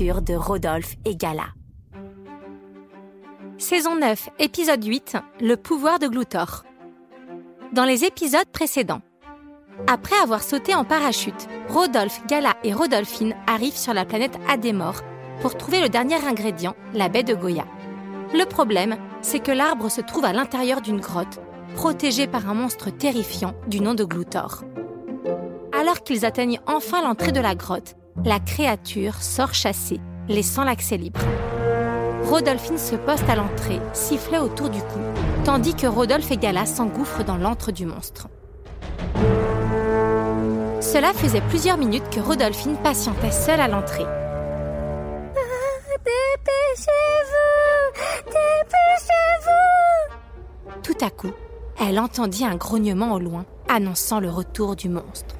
de Rodolphe et Gala. Saison 9, épisode 8, Le pouvoir de Gloutor. Dans les épisodes précédents, après avoir sauté en parachute, Rodolphe, Gala et Rodolphine arrivent sur la planète Adémor pour trouver le dernier ingrédient, la baie de Goya. Le problème, c'est que l'arbre se trouve à l'intérieur d'une grotte, protégée par un monstre terrifiant du nom de Gloutor. Alors qu'ils atteignent enfin l'entrée de la grotte, la créature sort chasser, laissant l'accès libre. Rodolphine se poste à l'entrée, sifflet autour du cou, tandis que Rodolphe et Gala s'engouffrent dans l'antre du monstre. Cela faisait plusieurs minutes que Rodolphine patientait seule à l'entrée. Dépêchez-vous Dépêchez-vous Tout à coup, elle entendit un grognement au loin, annonçant le retour du monstre.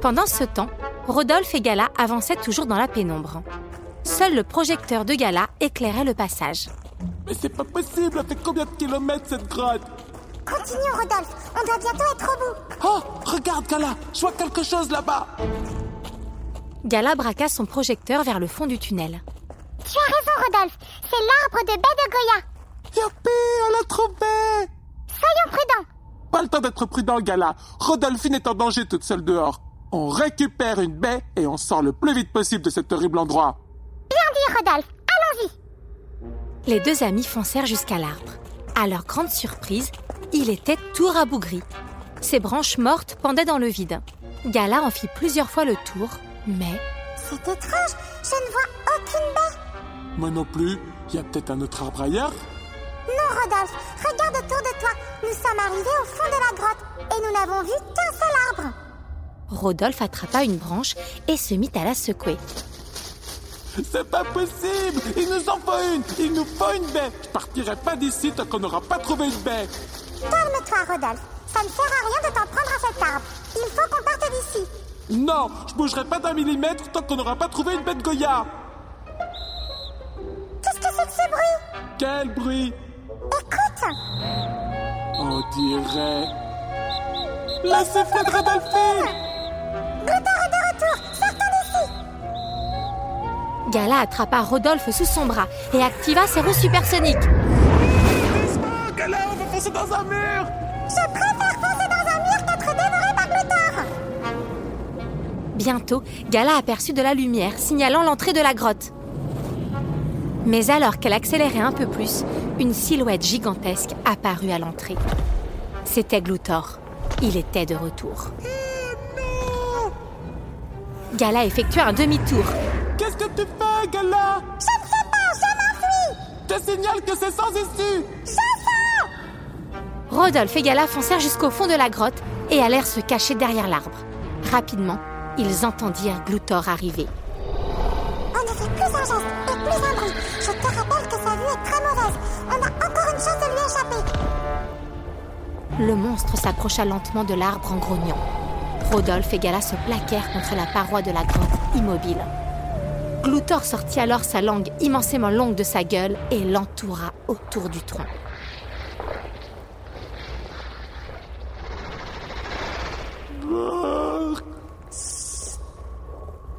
Pendant ce temps, Rodolphe et Gala avançaient toujours dans la pénombre. Seul le projecteur de Gala éclairait le passage. Mais c'est pas possible, elle fait combien de kilomètres cette grotte? Continuons, Rodolphe. On doit bientôt être au bout. Oh, regarde Gala, je vois quelque chose là-bas Gala braqua son projecteur vers le fond du tunnel. Tu as raison, Rodolphe. C'est l'arbre de baie de Goya. Youpi, on l'a trouvé Soyons prudents. Pas le temps d'être prudent, Gala. Rodolphine est en danger toute seule dehors. On récupère une baie et on sort le plus vite possible de cet horrible endroit. Bien dit, Rodolphe. Allons-y. Les deux amis foncèrent jusqu'à l'arbre. À leur grande surprise, il était tout rabougri. Ses branches mortes pendaient dans le vide. Gala en fit plusieurs fois le tour, mais C'est étrange. Je ne vois aucune baie. Moi non plus, il y a peut-être un autre arbre ailleurs Non, Rodolphe. Regarde autour de toi. Nous sommes arrivés au fond de la grotte et nous n'avons vu qu'un seul arbre. Rodolphe attrapa une branche et se mit à la secouer. C'est pas possible Il nous en faut une Il nous faut une baie Je partirai pas d'ici tant qu'on n'aura pas trouvé une baie Calme-toi, Rodolphe. Ça ne sert à rien de t'en prendre à cet arbre. Il faut qu'on parte d'ici. Non Je bougerai pas d'un millimètre tant qu'on n'aura pas trouvé une baie de Goya Qu'est-ce que c'est que ce bruit? Quel bruit? Écoute. On dirait... La sifflet de Rodolphine Gala attrapa Rodolphe sous son bras et activa ses roues supersoniques. Doucement, Gala, on va foncer dans un mur Je préfère foncer dans un mur qu'être dévoré par. Bientôt, Gala aperçut de la lumière signalant l'entrée de la grotte. Mais alors qu'elle accélérait un peu plus, une silhouette gigantesque apparut à l'entrée. C'était Gloutor. Il était de retour. Gala effectua un demi-tour. Qu'est-ce que tu fais, Gala Je ne sais pas. Je m'enfuis. Je signale que c'est sans issue Rodolphe et Gala foncèrent jusqu'au fond de la grotte et allèrent se cacher derrière l'arbre. Rapidement, ils entendirent Gloutor arriver. On ne fait plus un geste et plus un bruit. Je te rappelle que sa vue est très mauvaise. On a encore une chance de lui échapper. Le monstre s'approcha lentement de l'arbre en grognant. Rodolphe et Gala se plaquèrent contre la paroi de la grotte, immobile. Gloutor sortit alors sa langue immensément longue de sa gueule et l'entoura autour du tronc.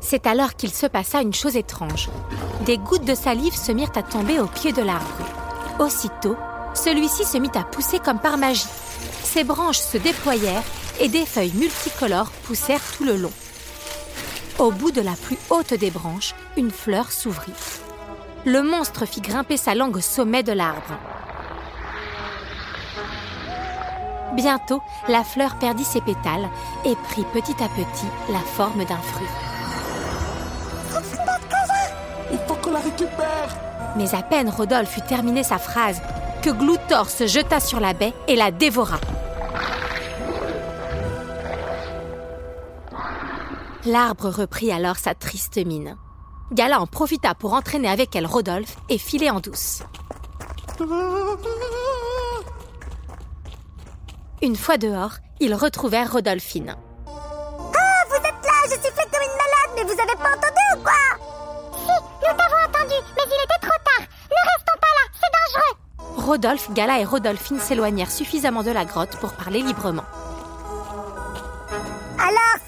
C'est alors qu'il se passa une chose étrange. Des gouttes de salive se mirent à tomber au pied de l'arbre. Aussitôt, celui-ci se mit à pousser comme par magie. Ses branches se déployèrent et des feuilles multicolores poussèrent tout le long. Au bout de la plus haute des branches, une fleur s'ouvrit. Le monstre fit grimper sa langue au sommet de l'arbre. Bientôt, la fleur perdit ses pétales et prit petit à petit la forme d'un fruit. Il faut qu'on la récupère. Mais à peine Rodolphe eut terminé sa phrase que Gloutor se jeta sur la baie et la dévora. L'arbre reprit alors sa triste mine. Gala en profita pour entraîner avec elle Rodolphe et filer en douce. Une fois dehors, ils retrouvèrent Rodolphine. Ah, vous êtes là, je suis faite comme une malade, mais vous avez pas entendu ou quoi? Si, nous t'avons entendu, mais il était trop tard. Ne restons pas là, c'est dangereux. Rodolphe, Gala et Rodolphine s'éloignèrent suffisamment de la grotte pour parler librement.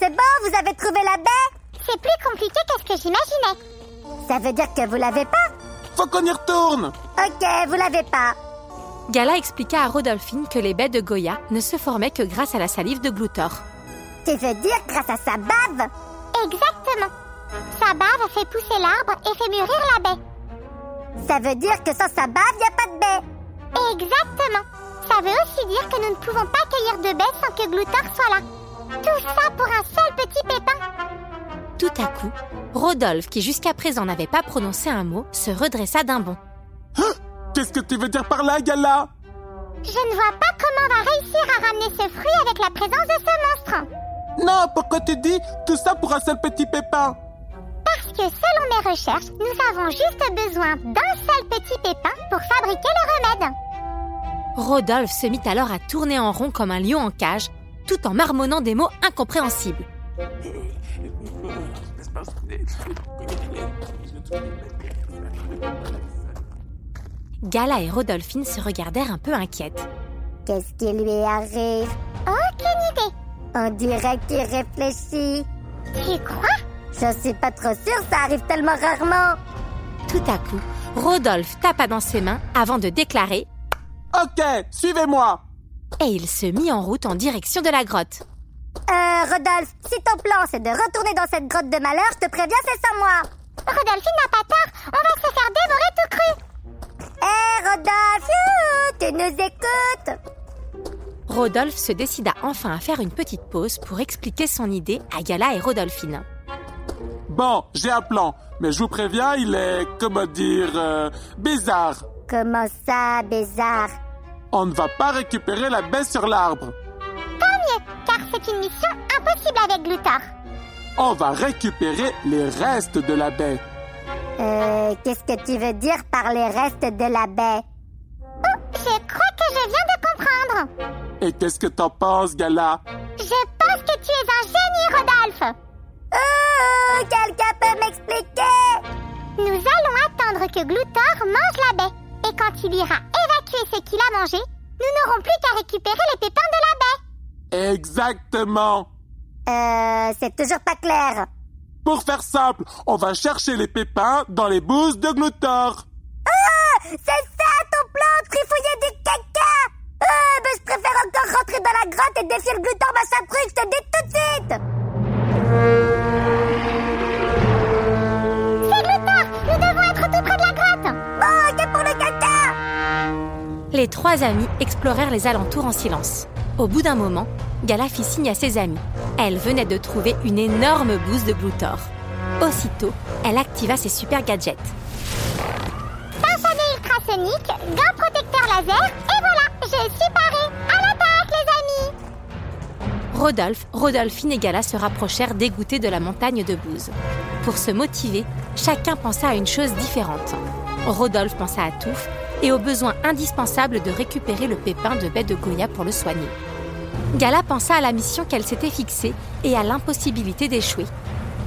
C'est bon, vous avez trouvé la baie? C'est plus compliqué que ce que j'imaginais. Ça veut dire que vous l'avez pas? Faut qu'on y retourne. Ok, vous l'avez pas. Gala expliqua à Rodolphine que les baies de Goya ne se formaient que grâce à la salive de Gloutor. Tu veux dire grâce à sa bave? Exactement. Sa bave fait pousser l'arbre et fait mûrir la baie. Ça veut dire que sans sa bave, y a pas de baie. Exactement. Ça veut aussi dire que nous ne pouvons pas cueillir de baies sans que Gloutor soit là. Tout ça pour un seul petit pépin. Tout à coup, Rodolphe, qui jusqu'à présent n'avait pas prononcé un mot, se redressa d'un bond. Qu'est-ce que tu veux dire par là, Gala? Je ne vois pas comment on va réussir à ramener ce fruit avec la présence de ce monstre. Non, pourquoi tu dis tout ça pour un seul petit pépin? Parce que selon mes recherches, nous avons juste besoin d'un seul petit pépin pour fabriquer le remède. Rodolphe se mit alors à tourner en rond comme un lion en cage, tout en marmonnant des mots incompréhensibles. Gala et Rodolphine se regardèrent un peu inquiètes. Qu'est-ce qui lui arrive? Aucune idée. On dirait qu'il réfléchit. Tu crois Je suis pas trop sûre, ça arrive tellement rarement. Tout à coup, Rodolphe tapa dans ses mains avant de déclarer Ok, suivez-moi. Et il se mit en route en direction de la grotte. Euh, Rodolphe, si ton plan c'est de retourner dans cette grotte de malheur, je te préviens, c'est sans moi. Rodolphine n'a pas tort, on va se faire dévorer tout cru. Hé, Rodolphe, youhou, tu nous écoutes Rodolphe se décida enfin à faire une petite pause pour expliquer son idée à Gala et Rodolphine. Bon, j'ai un plan, mais je vous préviens, il est, comment dire, euh, bizarre. Comment ça, bizarre? On ne va pas récupérer la baie sur l'arbre. Tant mieux, car c'est une mission impossible avec Gloutor. On va récupérer les restes de la baie. Euh, qu'est-ce que tu veux dire par les restes de la baie? Oh, je crois que je viens de comprendre. Et qu'est-ce que t'en penses, Gala? Je pense que tu es un génie, Rodolphe. Oh, quelqu'un peut m'expliquer? Nous allons attendre que Gloutor mange la baie. Et quand il ira évacuer ce qu'il a mangé, nous n'aurons plus qu'à récupérer les pépins de la baie. Exactement. Euh, c'est toujours pas clair. Pour faire simple, on va chercher les pépins dans les bouses de Gloutor. Ah, c'est ça ton plan, trifouiller du caca Ah, ben je préfère encore rentrer dans la grotte et défier le Gloutor machin truc, je te dis tout de suite Les trois amis explorèrent les alentours en silence. Au bout d'un moment, Gala fit signe à ses amis. Elle venait de trouver une énorme bouse de Gloutor. Aussitôt, elle activa ses super gadgets. Pincelet ultrasonique, gants protecteur laser, et voilà, je suis parée À l'attaque, les amis Rodolphe, Rodolphine et Gala se rapprochèrent dégoûtés de la montagne de bouse. Pour se motiver, chacun pensa à une chose différente. Rodolphe pensa à Touffe et au besoin indispensable de récupérer le pépin de baie de Goya pour le soigner. Gala pensa à la mission qu'elle s'était fixée et à l'impossibilité d'échouer.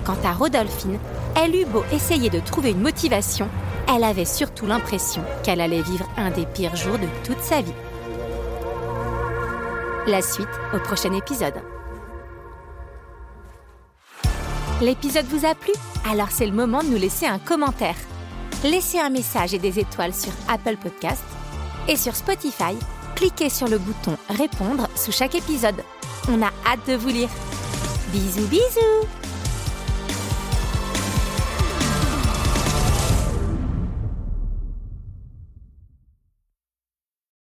Quant à Rodolphine, elle eut beau essayer de trouver une motivation, elle avait surtout l'impression qu'elle allait vivre un des pires jours de toute sa vie. La suite au prochain épisode. L'épisode vous a plu? Alors c'est le moment de nous laisser un commentaire. Laissez un message et des étoiles sur Apple Podcast et sur Spotify. Cliquez sur le bouton Répondre sous chaque épisode. On a hâte de vous lire. Bisous bisous